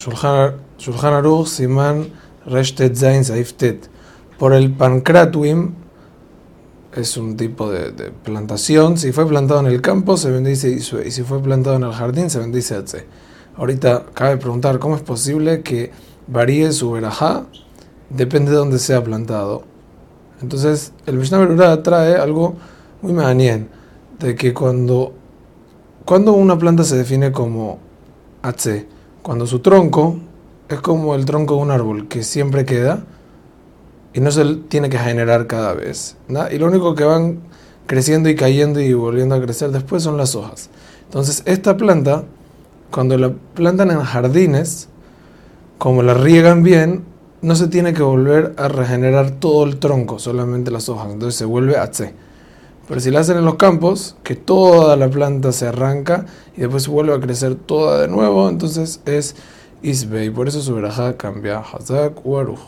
Shulchan Aruch, Siman Reshtet Zain Saiftet. Por el pancratuim, es un tipo de, plantación. Si fue plantado en el campo, se bendice Isue. Y si fue plantado en el jardín, se bendice Atze. Ahorita cabe preguntar cómo es posible que varíe su verajá, depende de dónde sea plantado. Entonces, el Mishnah Berurah trae algo muy manien, de que cuando, cuando una planta se define como Atze, cuando su tronco es como el tronco de un árbol que siempre queda y no se tiene que generar cada vez. Y lo único que van creciendo y cayendo y volviendo a crecer después son las hojas. Entonces, esta planta, cuando la plantan en jardines, como la riegan bien, no se tiene que volver a regenerar todo el tronco, solamente las hojas. Entonces se vuelve a C. Pero si la hacen en los campos, que toda la planta se arranca y después vuelve a crecer toda de nuevo, entonces es Isbe. Y por eso su verajá cambia Hazak Waruj.